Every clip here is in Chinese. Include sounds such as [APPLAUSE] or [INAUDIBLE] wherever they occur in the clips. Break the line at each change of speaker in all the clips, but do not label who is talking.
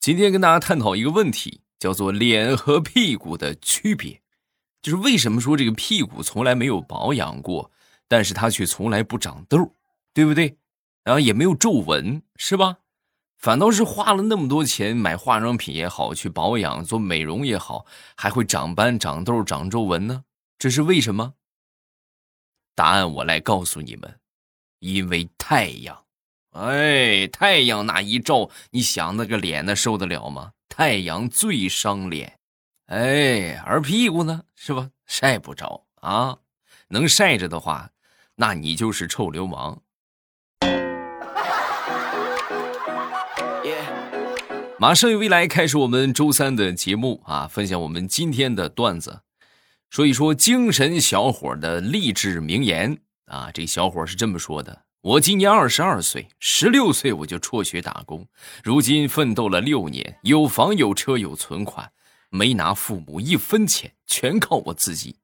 今天跟大家探讨一个问题，叫做脸和屁股的区别，就是为什么说这个屁股从来没有保养过，但是它却从来不长痘，对不对？然后也没有皱纹，是吧？反倒是花了那么多钱买化妆品也好，去保养做美容也好，还会长斑、长痘、长皱纹呢？这是为什么？答案我来告诉你们，因为太阳。哎，太阳那一照，你想那个脸那受得了吗？太阳最伤脸。哎，而屁股呢，是吧？晒不着啊，能晒着的话，那你就是臭流氓。马上与未来开始我们周三的节目啊，分享我们今天的段子，说一说精神小伙的励志名言啊。这小伙是这么说的。我今年二十二岁，十六岁我就辍学打工，如今奋斗了六年，有房有车有存款，没拿父母一分钱，全靠我自己。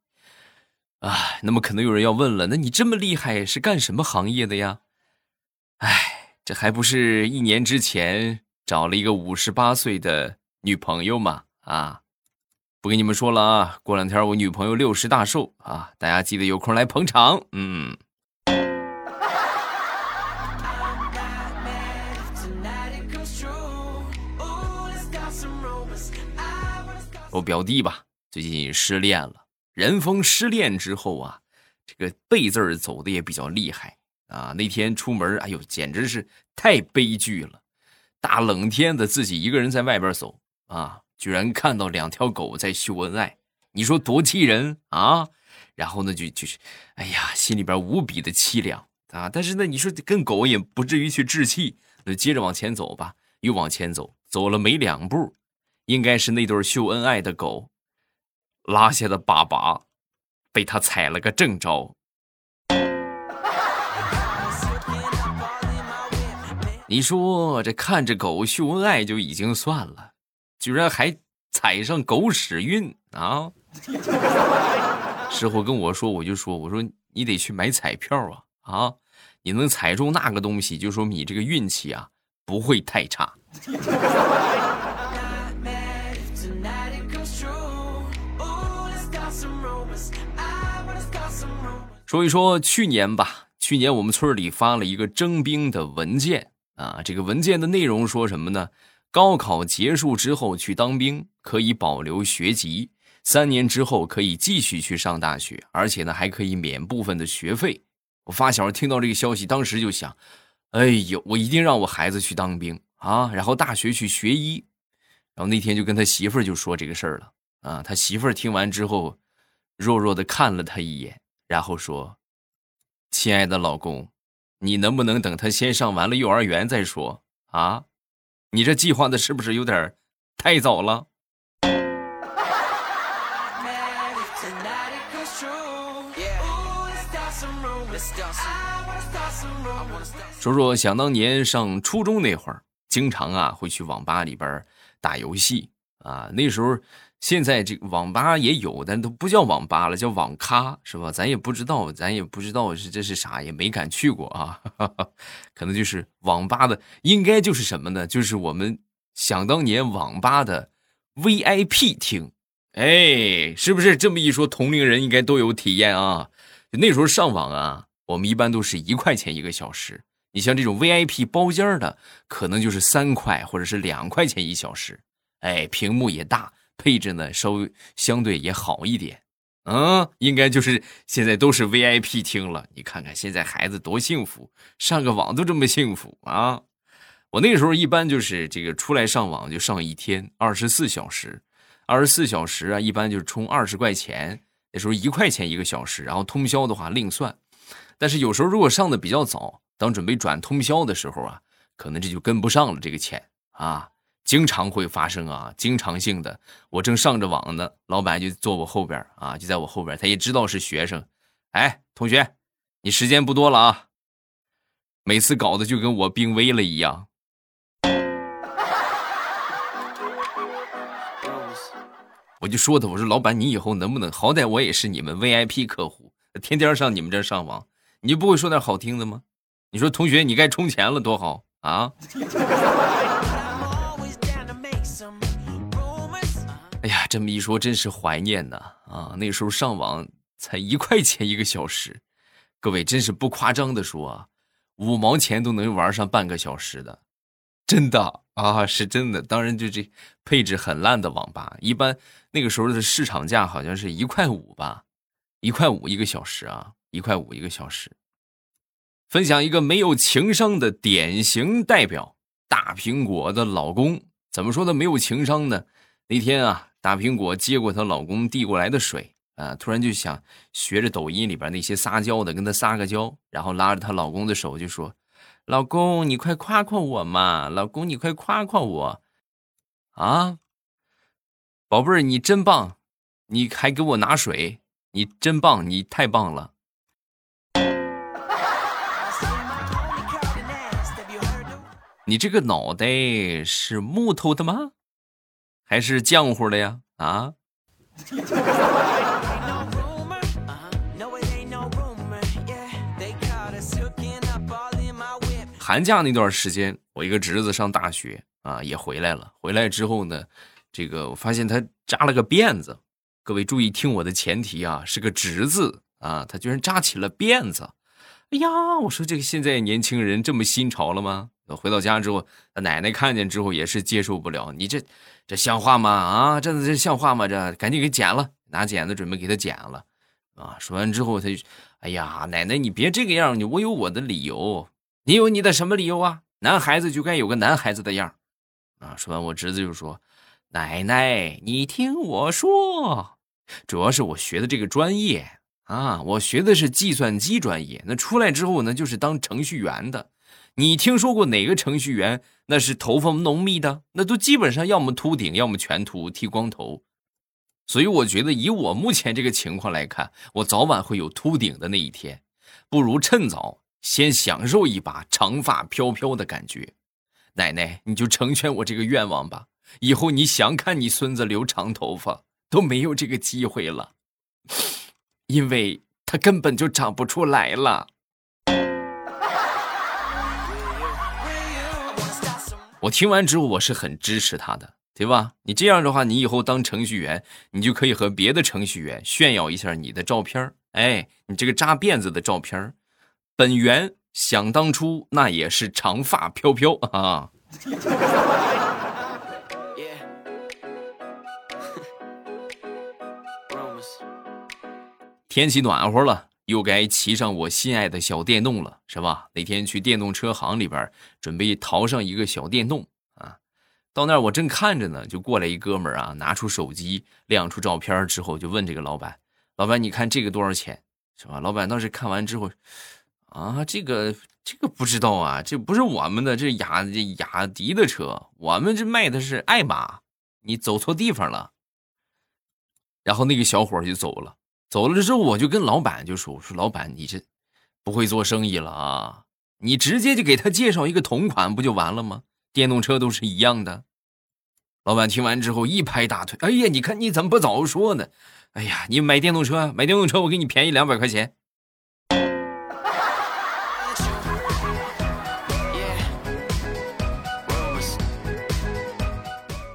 啊，那么可能有人要问了，那你这么厉害是干什么行业的呀？哎，这还不是一年之前找了一个五十八岁的女朋友吗？啊，不跟你们说了啊，过两天我女朋友六十大寿啊，大家记得有空来捧场。嗯。我表弟吧，最近失恋了。人逢失恋之后啊，这个背字儿走的也比较厉害啊。那天出门，哎呦，简直是太悲剧了！大冷天的，自己一个人在外边走啊，居然看到两条狗在秀恩爱，你说多气人啊！然后呢，就就是，哎呀，心里边无比的凄凉啊。但是呢，你说跟狗也不至于去置气，那接着往前走吧。又往前走，走了没两步。应该是那对秀恩爱的狗，拉下的粑粑被他踩了个正着。你说这看着狗秀恩爱就已经算了，居然还踩上狗屎运啊！[LAUGHS] 师傅跟我说，我就说，我说你得去买彩票啊啊！你能踩中那个东西，就说明你这个运气啊不会太差。说一说去年吧，去年我们村里发了一个征兵的文件啊，这个文件的内容说什么呢？高考结束之后去当兵可以保留学籍，三年之后可以继续去上大学，而且呢还可以免部分的学费。我发小听到这个消息，当时就想，哎呦，我一定让我孩子去当兵啊，然后大学去学医。然后那天就跟他媳妇儿就说这个事儿了啊，他媳妇儿听完之后，弱弱的看了他一眼。然后说：“亲爱的老公，你能不能等他先上完了幼儿园再说啊？你这计划的是不是有点太早了？”说说想当年上初中那会儿，经常啊会去网吧里边打游戏啊，那时候。现在这个网吧也有，但都不叫网吧了，叫网咖，是吧？咱也不知道，咱也不知道是这是啥，也没敢去过啊。[LAUGHS] 可能就是网吧的，应该就是什么呢？就是我们想当年网吧的 VIP 厅，哎，是不是这么一说，同龄人应该都有体验啊？那时候上网啊，我们一般都是一块钱一个小时。你像这种 VIP 包间的，可能就是三块或者是两块钱一小时。哎，屏幕也大。配置呢，稍微相对也好一点，嗯，应该就是现在都是 VIP 厅了。你看看现在孩子多幸福，上个网都这么幸福啊！我那个时候一般就是这个出来上网就上一天，二十四小时，二十四小时啊，一般就是充二十块钱，那时候一块钱一个小时，然后通宵的话另算。但是有时候如果上的比较早，当准备转通宵的时候啊，可能这就跟不上了这个钱啊。经常会发生啊，经常性的。我正上着网呢，老板就坐我后边啊，就在我后边，他也知道是学生。哎，同学，你时间不多了啊。每次搞得就跟我病危了一样。[LAUGHS] 我就说他，我说老板，你以后能不能好歹我也是你们 VIP 客户，天天上你们这上网，你就不会说点好听的吗？你说同学，你该充钱了多好啊。这么一说，真是怀念呐！啊，那时候上网才一块钱一个小时，各位真是不夸张的说啊，五毛钱都能玩上半个小时的，真的啊，是真的。当然，就这配置很烂的网吧，一般那个时候的市场价好像是一块五吧，一块五一个小时啊，一块五一个小时。分享一个没有情商的典型代表——大苹果的老公。怎么说他没有情商呢？那天啊，大苹果接过她老公递过来的水啊，突然就想学着抖音里边那些撒娇的跟她撒个娇，然后拉着她老公的手就说：“老公，你快夸夸我嘛！老公，你快夸夸我啊！宝贝儿，你真棒！你还给我拿水，你真棒！你太棒了！”你这个脑袋是木头的吗？还是浆糊的呀？啊！寒假那段时间，我一个侄子上大学啊，也回来了。回来之后呢，这个我发现他扎了个辫子。各位注意听我的前提啊，是个侄子啊，他居然扎起了辫子。哎呀，我说这个现在年轻人这么新潮了吗？回到家之后，奶奶看见之后也是接受不了。你这这像话吗？啊，这这像话吗？这赶紧给剪了，拿剪子准备给他剪了。啊，说完之后他就，哎呀，奶奶你别这个样，你我有我的理由。你有你的什么理由啊？男孩子就该有个男孩子的样。啊，说完我侄子就说，奶奶你听我说，主要是我学的这个专业啊，我学的是计算机专业，那出来之后呢，就是当程序员的。你听说过哪个程序员那是头发浓密的？那都基本上要么秃顶，要么全秃剃光头。所以我觉得，以我目前这个情况来看，我早晚会有秃顶的那一天。不如趁早先享受一把长发飘飘的感觉。奶奶，你就成全我这个愿望吧。以后你想看你孙子留长头发都没有这个机会了，因为他根本就长不出来了。我听完之后，我是很支持他的，对吧？你这样的话，你以后当程序员，你就可以和别的程序员炫耀一下你的照片哎，你这个扎辫子的照片本源想当初那也是长发飘飘啊。[LAUGHS] [LAUGHS] 天气暖和了。又该骑上我心爱的小电动了，是吧？那天去电动车行里边准备淘上一个小电动啊，到那儿我正看着呢，就过来一哥们儿啊，拿出手机亮出照片之后，就问这个老板：“老板，你看这个多少钱？是吧？”老板当时看完之后，啊，这个这个不知道啊，这不是我们的，这雅这雅迪的车，我们这卖的是爱玛，你走错地方了。然后那个小伙就走了。走了之后，我就跟老板就说：“我说老板，你这不会做生意了啊？你直接就给他介绍一个同款不就完了吗？电动车都是一样的。”老板听完之后一拍大腿：“哎呀，你看你怎么不早说呢？哎呀，你买电动车，买电动车我给你便宜两百块钱。”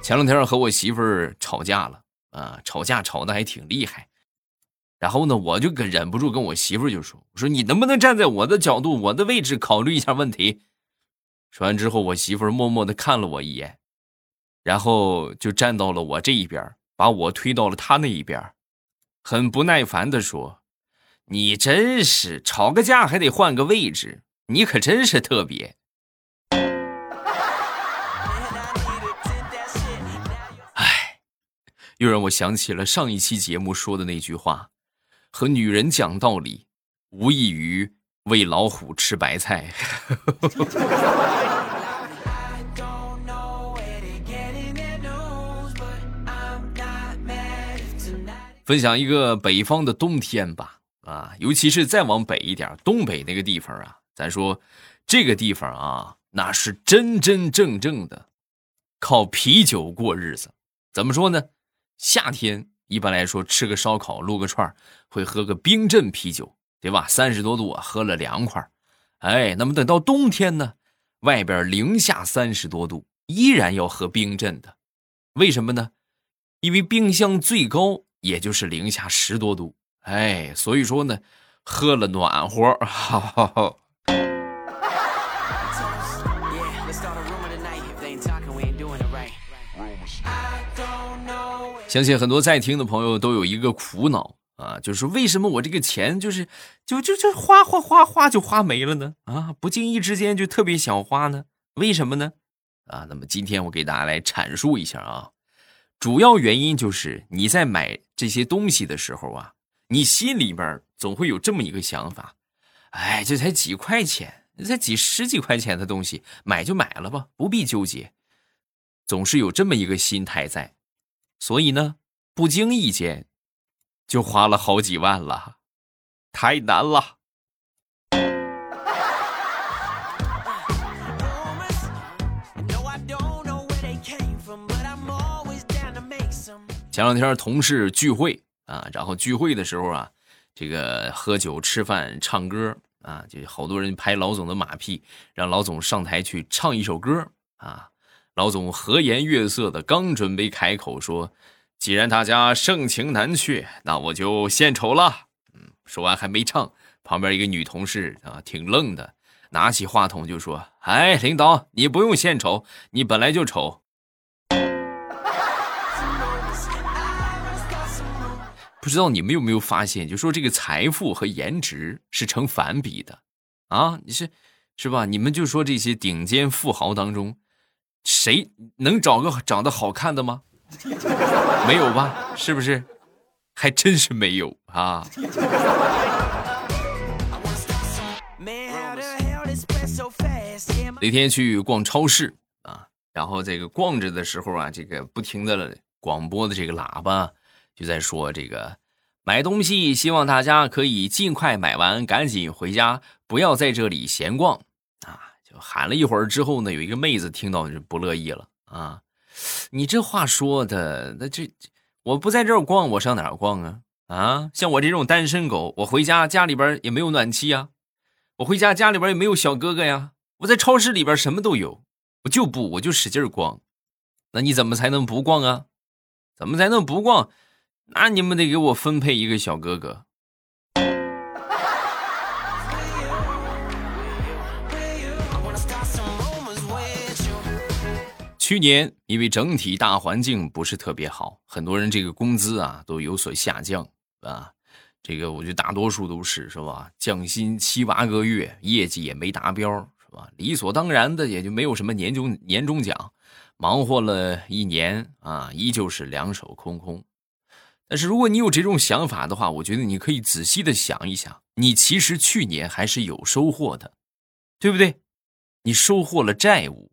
前两天和我媳妇儿吵架了啊，吵架吵得还挺厉害。然后呢，我就跟忍不住跟我媳妇就说：“我说你能不能站在我的角度、我的位置考虑一下问题？”说完之后，我媳妇默默的看了我一眼，然后就站到了我这一边，把我推到了他那一边，很不耐烦的说：“你真是吵个架还得换个位置，你可真是特别。[SIGHS] ”哎，又让我想起了上一期节目说的那句话。和女人讲道理，无异于喂老虎吃白菜。[LAUGHS] 分享一个北方的冬天吧，啊，尤其是再往北一点，东北那个地方啊，咱说这个地方啊，那是真真正正的靠啤酒过日子。怎么说呢？夏天。一般来说，吃个烧烤、撸个串会喝个冰镇啤酒，对吧？三十多度啊，喝了凉快哎，那么等到冬天呢，外边零下三十多度，依然要喝冰镇的。为什么呢？因为冰箱最高也就是零下十多度，哎，所以说呢，喝了暖和。哈哈哈。相信很多在听的朋友都有一个苦恼啊，就是为什么我这个钱就是就就就花花花花就花没了呢？啊，不经意之间就特别想花呢？为什么呢？啊，那么今天我给大家来阐述一下啊，主要原因就是你在买这些东西的时候啊，你心里边总会有这么一个想法，哎，这才几块钱，才几十几块钱的东西，买就买了吧，不必纠结，总是有这么一个心态在。所以呢，不经意间就花了好几万了，太难了。前两天同事聚会啊，然后聚会的时候啊，这个喝酒、吃饭、唱歌啊，就好多人拍老总的马屁，让老总上台去唱一首歌啊。老总和颜悦色的刚准备开口说：“既然大家盛情难却，那我就献丑了。”嗯，说完还没唱，旁边一个女同事啊，挺愣的，拿起话筒就说：“哎，领导，你不用献丑，你本来就丑。”不知道你们有没有发现，就说这个财富和颜值是成反比的啊？你是是吧？你们就说这些顶尖富豪当中。谁能找个长得好看的吗？[LAUGHS] 没有吧？是不是？还真是没有啊！那天去逛超市啊，然后这个逛着的时候啊，这个不停的广播的这个喇叭就在说这个买东西，希望大家可以尽快买完，赶紧回家，不要在这里闲逛。喊了一会儿之后呢，有一个妹子听到就不乐意了啊！你这话说的，那这我不在这儿逛，我上哪儿逛啊？啊，像我这种单身狗，我回家家里边也没有暖气呀，我回家家里边也没有小哥哥呀。我在超市里边什么都有，我就不，我就使劲逛。那你怎么才能不逛啊？怎么才能不逛？那你们得给我分配一个小哥哥。去年因为整体大环境不是特别好，很多人这个工资啊都有所下降啊。这个我觉得大多数都是是吧？降薪七八个月，业绩也没达标是吧？理所当然的也就没有什么年终年终奖，忙活了一年啊，依旧是两手空空。但是如果你有这种想法的话，我觉得你可以仔细的想一想，你其实去年还是有收获的，对不对？你收获了债务。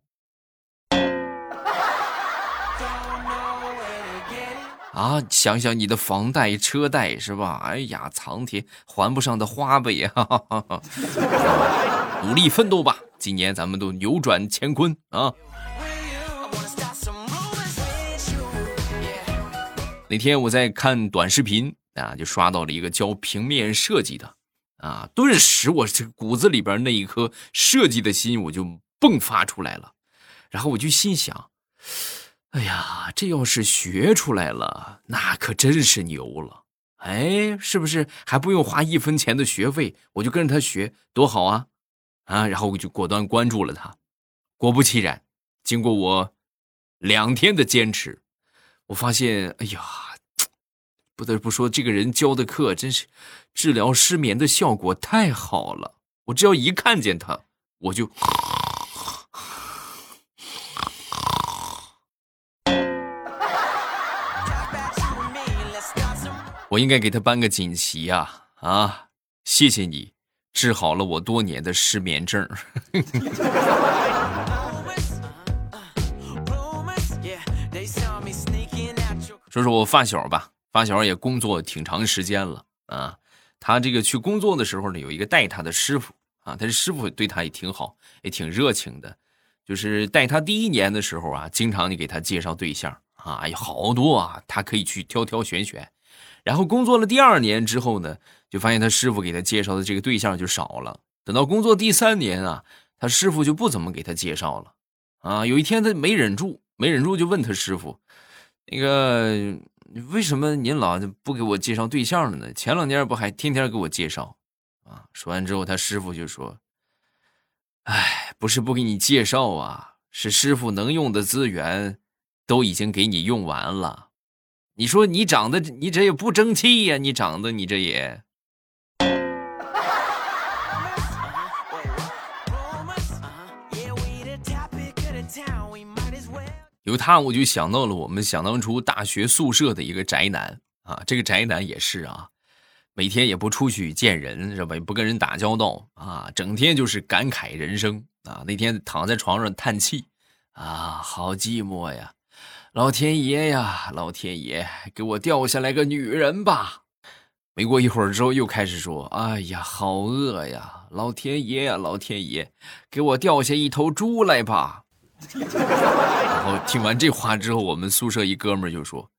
啊，想想你的房贷、车贷是吧？哎呀，苍天，还不上的花呗呀！[LAUGHS] 努力奋斗吧，今年咱们都扭转乾坤啊！那天我在看短视频啊，就刷到了一个教平面设计的啊，顿时我这骨子里边那一颗设计的心我就迸发出来了，然后我就心想。哎呀，这要是学出来了，那可真是牛了！哎，是不是还不用花一分钱的学费，我就跟着他学，多好啊！啊，然后我就果断关注了他。果不其然，经过我两天的坚持，我发现，哎呀，不得不说，这个人教的课真是治疗失眠的效果太好了。我只要一看见他，我就。我应该给他颁个锦旗呀！啊，谢谢你，治好了我多年的失眠症。[LAUGHS] 说说我发小吧，发小也工作挺长时间了啊。他这个去工作的时候呢，有一个带他的师傅啊，他这师傅对他也挺好，也挺热情的。就是带他第一年的时候啊，经常就给他介绍对象啊，有好多啊，他可以去挑挑选选。然后工作了第二年之后呢，就发现他师傅给他介绍的这个对象就少了。等到工作第三年啊，他师傅就不怎么给他介绍了。啊，有一天他没忍住，没忍住就问他师傅：“那个为什么您老不给我介绍对象了呢？前两年不还天天给我介绍啊？说完之后，他师傅就说：“哎，不是不给你介绍啊，是师傅能用的资源都已经给你用完了。你说你长得你这也不争气呀，你长得你这也。”有他，我就想到了我们想当初大学宿舍的一个宅男啊，这个宅男也是啊，每天也不出去见人，是吧？也不跟人打交道啊，整天就是感慨人生啊。那天躺在床上叹气啊，好寂寞呀！老天爷呀，老天爷，给我掉下来个女人吧！没过一会儿之后，又开始说：“哎呀，好饿呀！老天爷呀，老天爷，给我掉下一头猪来吧！” [LAUGHS] 然后听完这话之后，我们宿舍一哥们就说：“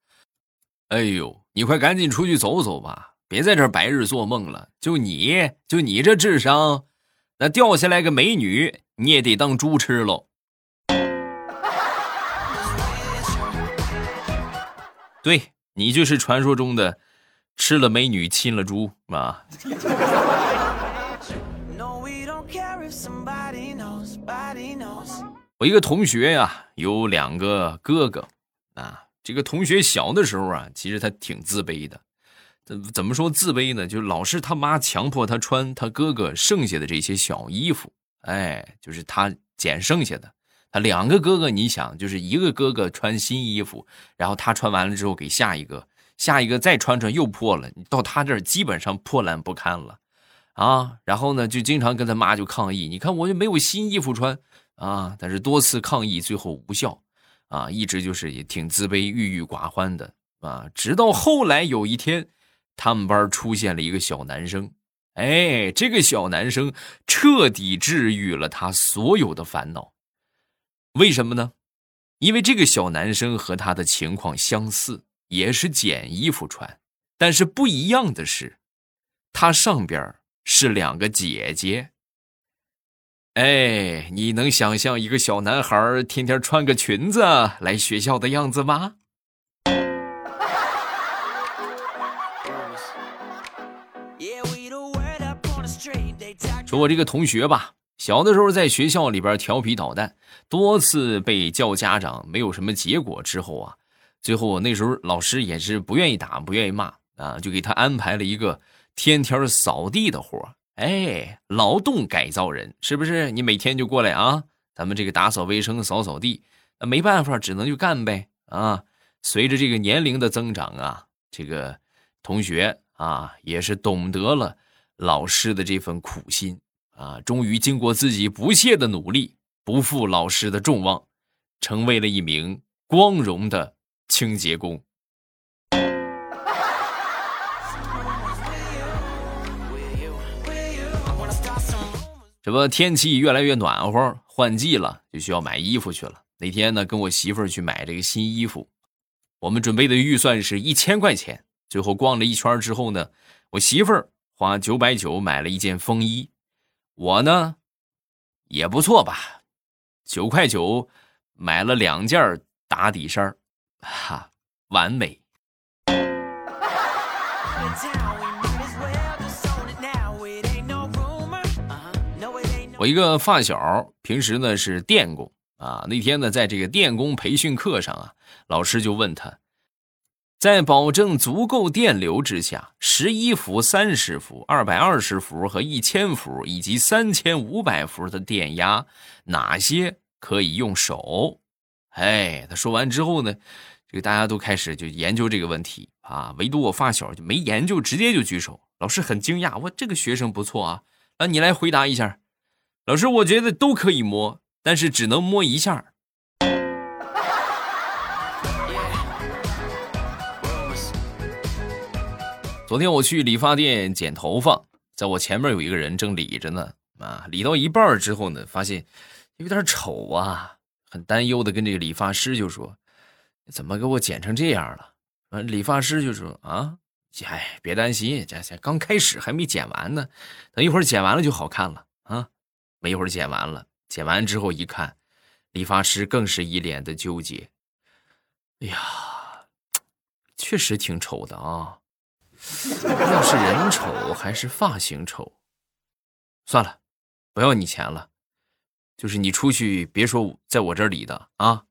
哎呦，你快赶紧出去走走吧，别在这白日做梦了。就你就你这智商，那掉下来个美女，你也得当猪吃喽。”对你就是传说中的吃了美女亲了猪啊！[LAUGHS] 我一个同学呀，有两个哥哥，啊，这个同学小的时候啊，其实他挺自卑的。怎怎么说自卑呢？就老是他妈强迫他穿他哥哥剩下的这些小衣服，哎，就是他捡剩下的。他两个哥哥，你想，就是一个哥哥穿新衣服，然后他穿完了之后给下一个，下一个再穿穿又破了，你到他这儿基本上破烂不堪了，啊，然后呢，就经常跟他妈就抗议，你看我就没有新衣服穿。啊！但是多次抗议最后无效，啊，一直就是也挺自卑、郁郁寡欢的啊。直到后来有一天，他们班出现了一个小男生，哎，这个小男生彻底治愈了他所有的烦恼。为什么呢？因为这个小男生和他的情况相似，也是捡衣服穿，但是不一样的是，他上边是两个姐姐。哎，你能想象一个小男孩天天穿个裙子来学校的样子吗？[LAUGHS] 说我这个同学吧，小的时候在学校里边调皮捣蛋，多次被叫家长，没有什么结果之后啊，最后那时候老师也是不愿意打，不愿意骂啊，就给他安排了一个天天扫地的活哎，劳动改造人是不是？你每天就过来啊，咱们这个打扫卫生、扫扫地，那没办法，只能就干呗啊。随着这个年龄的增长啊，这个同学啊也是懂得了老师的这份苦心啊，终于经过自己不懈的努力，不负老师的众望，成为了一名光荣的清洁工。这不天气越来越暖和，换季了，就需要买衣服去了。那天呢，跟我媳妇儿去买这个新衣服，我们准备的预算是一千块钱。最后逛了一圈之后呢，我媳妇儿花九百九买了一件风衣，我呢也不错吧，九块九买了两件打底衫哈，完美。我一个发小，平时呢是电工啊。那天呢，在这个电工培训课上啊，老师就问他，在保证足够电流之下，十一伏、三十伏、二百二十伏和一千伏以及三千五百伏的电压，哪些可以用手？哎，他说完之后呢，这个大家都开始就研究这个问题啊，唯独我发小就没研究，直接就举手。老师很惊讶，我这个学生不错啊，那你来回答一下。老师，我觉得都可以摸，但是只能摸一下。昨天我去理发店剪头发，在我前面有一个人正理着呢，啊，理到一半之后呢，发现有点丑啊，很担忧的跟这个理发师就说：“怎么给我剪成这样了？”，理发师就说：“啊，哎，别担心，这才刚开始，还没剪完呢，等一会儿剪完了就好看了啊。”没一会儿剪完了，剪完之后一看，理发师更是一脸的纠结。哎呀，确实挺丑的啊。[LAUGHS] 要是人丑还是发型丑？算了，不要你钱了。就是你出去别说在我这儿理的啊。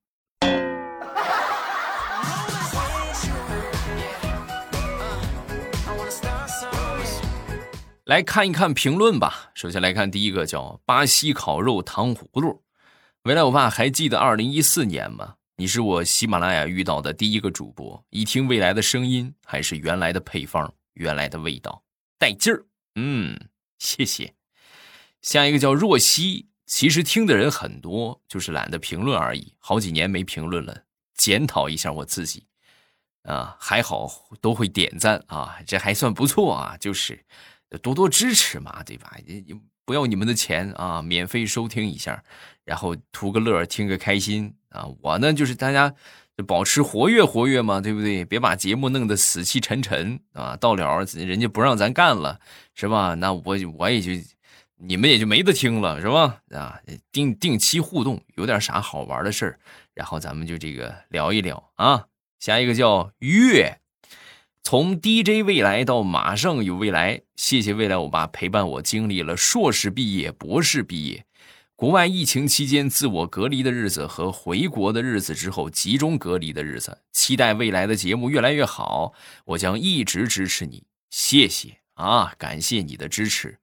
来看一看评论吧。首先来看第一个，叫巴西烤肉糖葫芦。未来我爸还记得二零一四年吗？你是我喜马拉雅遇到的第一个主播，一听未来的声音，还是原来的配方，原来的味道，带劲儿。嗯，谢谢。下一个叫若曦，其实听的人很多，就是懒得评论而已。好几年没评论了，检讨一下我自己。啊，还好都会点赞啊，这还算不错啊。就是多多支持嘛，对吧？不要你们的钱啊，免费收听一下，然后图个乐，听个开心啊！我呢就是大家保持活跃活跃嘛，对不对？别把节目弄得死气沉沉啊！到了人家不让咱干了，是吧？那我我也就你们也就没得听了，是吧？啊，定定期互动，有点啥好玩的事儿，然后咱们就这个聊一聊啊。下一个叫月。从 DJ 未来到马上有未来，谢谢未来欧巴陪伴我经历了硕士毕业、博士毕业、国外疫情期间自我隔离的日子和回国的日子之后集中隔离的日子。期待未来的节目越来越好，我将一直支持你。谢谢啊，感谢你的支持。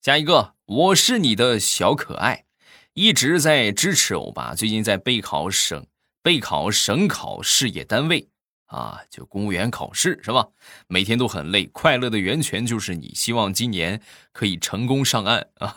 下一个，我是你的小可爱，一直在支持欧巴。最近在备考省备考省考事业单位。啊，就公务员考试是吧？每天都很累，快乐的源泉就是你。希望今年可以成功上岸啊！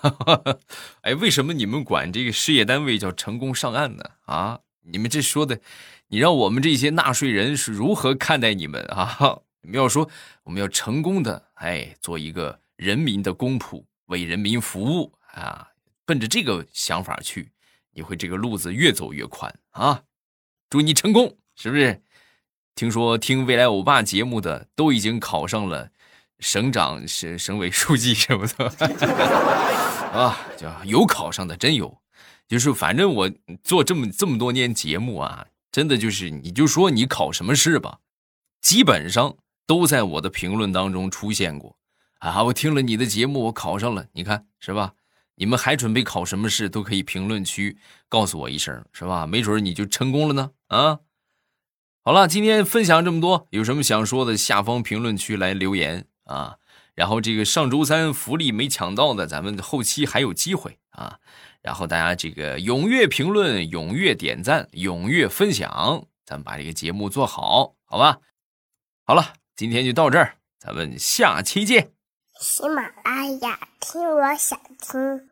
[LAUGHS] 哎，为什么你们管这个事业单位叫成功上岸呢？啊，你们这说的，你让我们这些纳税人是如何看待你们啊？[LAUGHS] 你们要说我们要成功的，哎，做一个人民的公仆，为人民服务啊，奔着这个想法去，你会这个路子越走越宽啊！祝你成功，是不是？听说听未来欧巴节目的都已经考上了省长、省省委书记什么的 [LAUGHS] 啊，就有考上的真有，就是反正我做这么这么多年节目啊，真的就是你就说你考什么试吧，基本上都在我的评论当中出现过啊。我听了你的节目，我考上了，你看是吧？你们还准备考什么试，都可以评论区告诉我一声，是吧？没准你就成功了呢啊。好了，今天分享这么多，有什么想说的，下方评论区来留言啊。然后这个上周三福利没抢到的，咱们后期还有机会啊。然后大家这个踊跃评论、踊跃点赞、踊跃分享，咱们把这个节目做好，好吧？好了，今天就到这儿，咱们下期见。
喜马拉雅，听我想听。